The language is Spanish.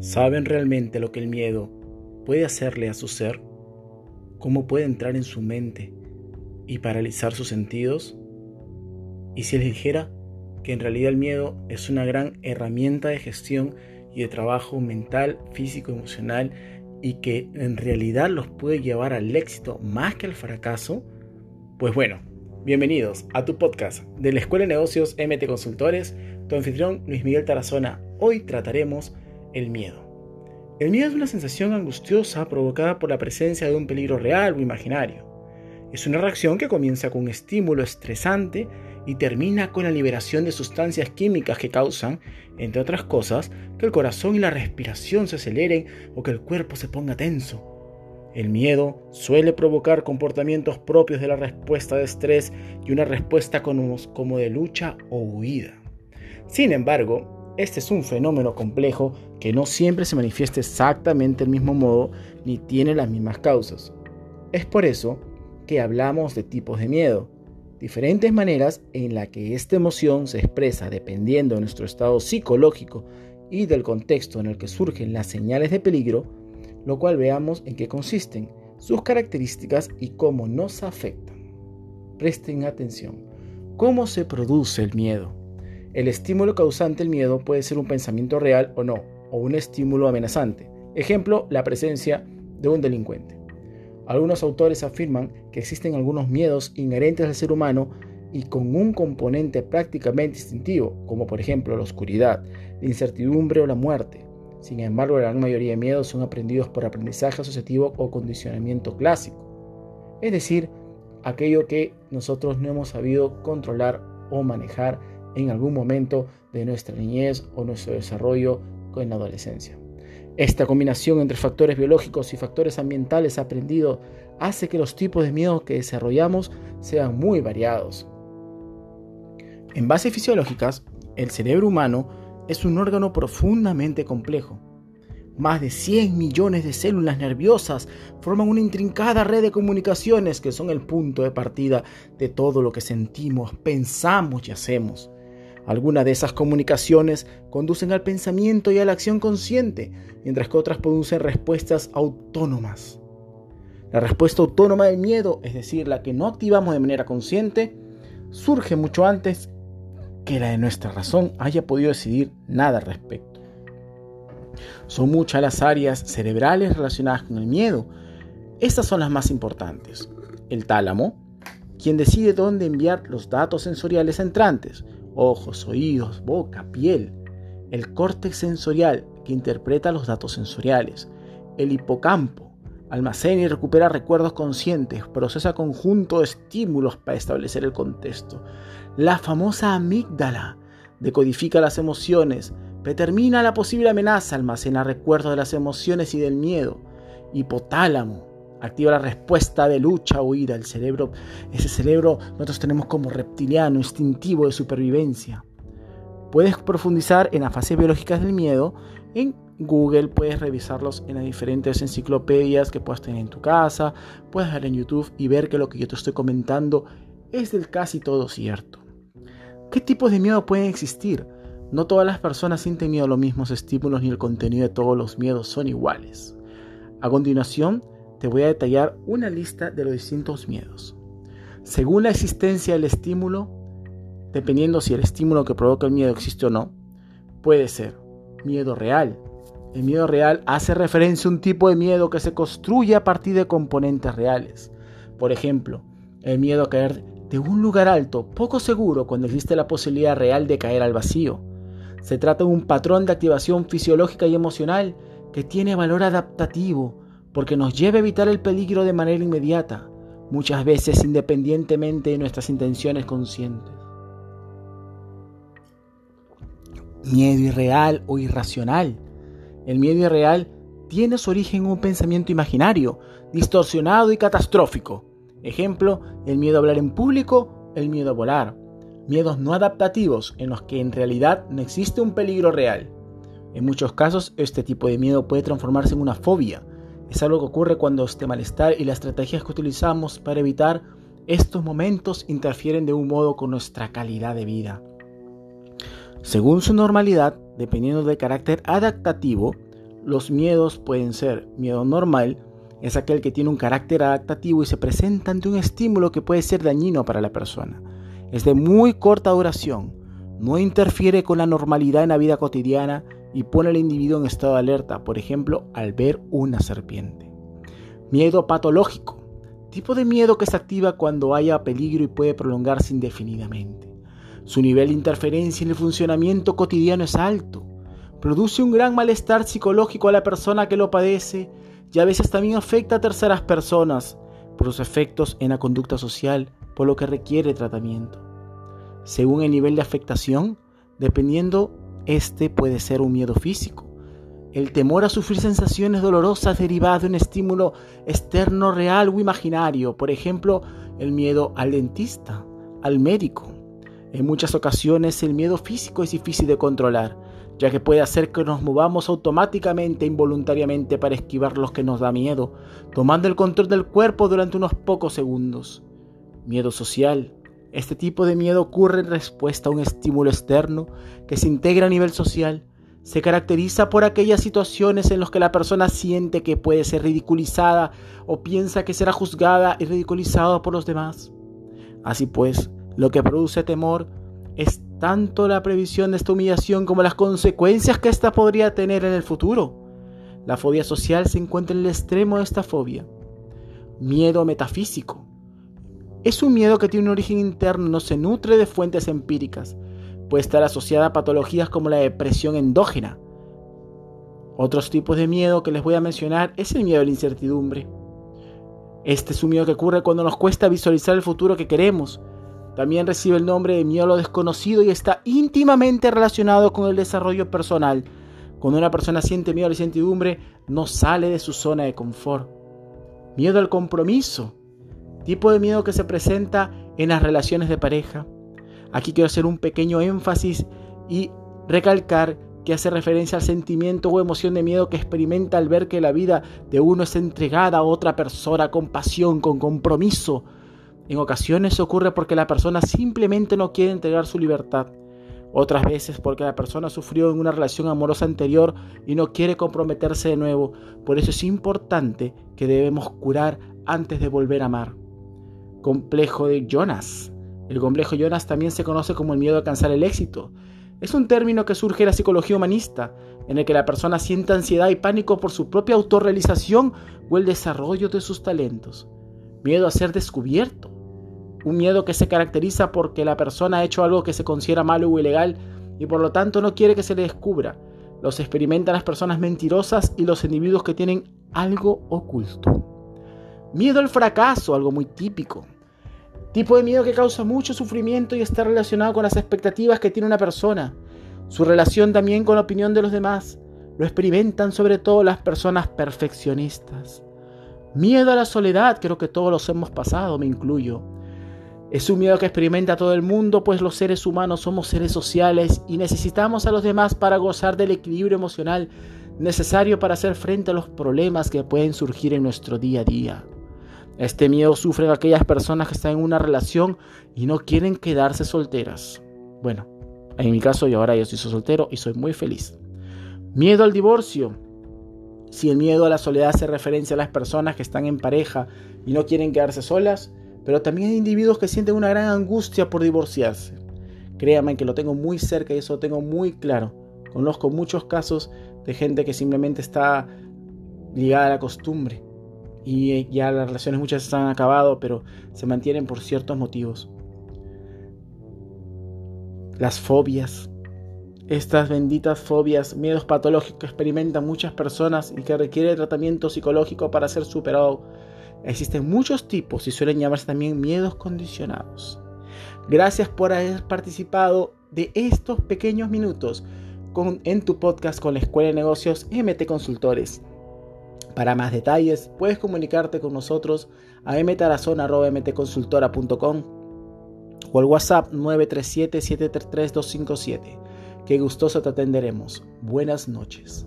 ¿Saben realmente lo que el miedo puede hacerle a su ser? ¿Cómo puede entrar en su mente y paralizar sus sentidos? ¿Y si les dijera que en realidad el miedo es una gran herramienta de gestión y de trabajo mental, físico, emocional y que en realidad los puede llevar al éxito más que al fracaso? Pues bueno, bienvenidos a tu podcast de la Escuela de Negocios MT Consultores, tu anfitrión Luis Miguel Tarazona. Hoy trataremos el miedo. El miedo es una sensación angustiosa provocada por la presencia de un peligro real o imaginario. Es una reacción que comienza con un estímulo estresante y termina con la liberación de sustancias químicas que causan, entre otras cosas, que el corazón y la respiración se aceleren o que el cuerpo se ponga tenso. El miedo suele provocar comportamientos propios de la respuesta de estrés y una respuesta como de lucha o huida. Sin embargo, este es un fenómeno complejo que no siempre se manifiesta exactamente del mismo modo ni tiene las mismas causas. Es por eso que hablamos de tipos de miedo, diferentes maneras en las que esta emoción se expresa dependiendo de nuestro estado psicológico y del contexto en el que surgen las señales de peligro, lo cual veamos en qué consisten, sus características y cómo nos afectan. Presten atención. ¿Cómo se produce el miedo? El estímulo causante del miedo puede ser un pensamiento real o no, o un estímulo amenazante. Ejemplo, la presencia de un delincuente. Algunos autores afirman que existen algunos miedos inherentes al ser humano y con un componente prácticamente instintivo, como por ejemplo la oscuridad, la incertidumbre o la muerte. Sin embargo, la gran mayoría de miedos son aprendidos por aprendizaje asociativo o condicionamiento clásico, es decir, aquello que nosotros no hemos sabido controlar o manejar en algún momento de nuestra niñez o nuestro desarrollo en la adolescencia. Esta combinación entre factores biológicos y factores ambientales aprendidos hace que los tipos de miedo que desarrollamos sean muy variados. En bases fisiológicas, el cerebro humano es un órgano profundamente complejo. Más de 100 millones de células nerviosas forman una intrincada red de comunicaciones que son el punto de partida de todo lo que sentimos, pensamos y hacemos. Algunas de esas comunicaciones conducen al pensamiento y a la acción consciente, mientras que otras producen respuestas autónomas. La respuesta autónoma del miedo, es decir, la que no activamos de manera consciente, surge mucho antes que la de nuestra razón haya podido decidir nada al respecto. Son muchas las áreas cerebrales relacionadas con el miedo. Estas son las más importantes. El tálamo, quien decide dónde enviar los datos sensoriales entrantes, ojos, oídos, boca, piel, el córtex sensorial que interpreta los datos sensoriales, el hipocampo, almacena y recupera recuerdos conscientes, procesa conjunto de estímulos para establecer el contexto, la famosa amígdala decodifica las emociones, determina la posible amenaza, almacena recuerdos de las emociones y del miedo, hipotálamo, activa la respuesta de lucha o huida. El cerebro, ese cerebro nosotros tenemos como reptiliano, instintivo de supervivencia. Puedes profundizar en las fases biológicas del miedo. En Google puedes revisarlos en las diferentes enciclopedias que puedas tener en tu casa. Puedes ver en YouTube y ver que lo que yo te estoy comentando es del casi todo cierto. ¿Qué tipos de miedo pueden existir? No todas las personas sienten miedo los mismos estímulos ni el contenido de todos los miedos son iguales. A continuación, te voy a detallar una lista de los distintos miedos. Según la existencia del estímulo, dependiendo si el estímulo que provoca el miedo existe o no, puede ser miedo real. El miedo real hace referencia a un tipo de miedo que se construye a partir de componentes reales. Por ejemplo, el miedo a caer de un lugar alto, poco seguro, cuando existe la posibilidad real de caer al vacío. Se trata de un patrón de activación fisiológica y emocional que tiene valor adaptativo porque nos lleva a evitar el peligro de manera inmediata, muchas veces independientemente de nuestras intenciones conscientes. Miedo irreal o irracional. El miedo irreal tiene su origen en un pensamiento imaginario, distorsionado y catastrófico. Ejemplo, el miedo a hablar en público, el miedo a volar. Miedos no adaptativos en los que en realidad no existe un peligro real. En muchos casos, este tipo de miedo puede transformarse en una fobia, es algo que ocurre cuando este malestar y las estrategias que utilizamos para evitar estos momentos interfieren de un modo con nuestra calidad de vida. Según su normalidad, dependiendo del carácter adaptativo, los miedos pueden ser miedo normal, es aquel que tiene un carácter adaptativo y se presenta ante un estímulo que puede ser dañino para la persona. Es de muy corta duración, no interfiere con la normalidad en la vida cotidiana y pone al individuo en estado de alerta, por ejemplo, al ver una serpiente. Miedo patológico, tipo de miedo que se activa cuando haya peligro y puede prolongarse indefinidamente. Su nivel de interferencia en el funcionamiento cotidiano es alto. Produce un gran malestar psicológico a la persona que lo padece y a veces también afecta a terceras personas por sus efectos en la conducta social, por lo que requiere tratamiento. Según el nivel de afectación, dependiendo, este puede ser un miedo físico. El temor a sufrir sensaciones dolorosas derivadas de un estímulo externo real o imaginario, por ejemplo, el miedo al dentista, al médico. En muchas ocasiones el miedo físico es difícil de controlar, ya que puede hacer que nos movamos automáticamente e involuntariamente para esquivar los que nos da miedo, tomando el control del cuerpo durante unos pocos segundos. Miedo social. Este tipo de miedo ocurre en respuesta a un estímulo externo que se integra a nivel social. Se caracteriza por aquellas situaciones en las que la persona siente que puede ser ridiculizada o piensa que será juzgada y ridiculizada por los demás. Así pues, lo que produce temor es tanto la previsión de esta humillación como las consecuencias que ésta podría tener en el futuro. La fobia social se encuentra en el extremo de esta fobia. Miedo metafísico. Es un miedo que tiene un origen interno, no se nutre de fuentes empíricas. Puede estar asociada a patologías como la depresión endógena. Otros tipos de miedo que les voy a mencionar es el miedo a la incertidumbre. Este es un miedo que ocurre cuando nos cuesta visualizar el futuro que queremos, también recibe el nombre de miedo a lo desconocido y está íntimamente relacionado con el desarrollo personal. Cuando una persona siente miedo a la incertidumbre, no sale de su zona de confort. Miedo al compromiso. Tipo de miedo que se presenta en las relaciones de pareja. Aquí quiero hacer un pequeño énfasis y recalcar que hace referencia al sentimiento o emoción de miedo que experimenta al ver que la vida de uno es entregada a otra persona con pasión, con compromiso, en ocasiones ocurre porque la persona simplemente no quiere entregar su libertad. Otras veces porque la persona sufrió en una relación amorosa anterior y no quiere comprometerse de nuevo. Por eso es importante que debemos curar antes de volver a amar. Complejo de Jonas. El complejo Jonas también se conoce como el miedo a alcanzar el éxito. Es un término que surge de la psicología humanista, en el que la persona siente ansiedad y pánico por su propia autorrealización o el desarrollo de sus talentos. Miedo a ser descubierto un miedo que se caracteriza porque la persona ha hecho algo que se considera malo o ilegal y por lo tanto no quiere que se le descubra. Los experimentan las personas mentirosas y los individuos que tienen algo oculto. Miedo al fracaso, algo muy típico. Tipo de miedo que causa mucho sufrimiento y está relacionado con las expectativas que tiene una persona. Su relación también con la opinión de los demás. Lo experimentan sobre todo las personas perfeccionistas. Miedo a la soledad, creo que todos los hemos pasado, me incluyo. Es un miedo que experimenta todo el mundo, pues los seres humanos somos seres sociales y necesitamos a los demás para gozar del equilibrio emocional necesario para hacer frente a los problemas que pueden surgir en nuestro día a día. Este miedo sufren aquellas personas que están en una relación y no quieren quedarse solteras. Bueno, en mi caso yo ahora yo soy soltero y soy muy feliz. Miedo al divorcio. Si el miedo a la soledad se referencia a las personas que están en pareja y no quieren quedarse solas, pero también hay individuos que sienten una gran angustia por divorciarse. Créanme que lo tengo muy cerca y eso lo tengo muy claro. Conozco muchos casos de gente que simplemente está ligada a la costumbre y ya las relaciones muchas se han acabado, pero se mantienen por ciertos motivos. Las fobias, estas benditas fobias, miedos patológicos que experimentan muchas personas y que requiere tratamiento psicológico para ser superado Existen muchos tipos y suelen llamarse también miedos condicionados. Gracias por haber participado de estos pequeños minutos con, en tu podcast con la Escuela de Negocios MT Consultores. Para más detalles, puedes comunicarte con nosotros a mtarazona.mtconsultora.com o al WhatsApp 937-733-257. Qué gustoso te atenderemos. Buenas noches.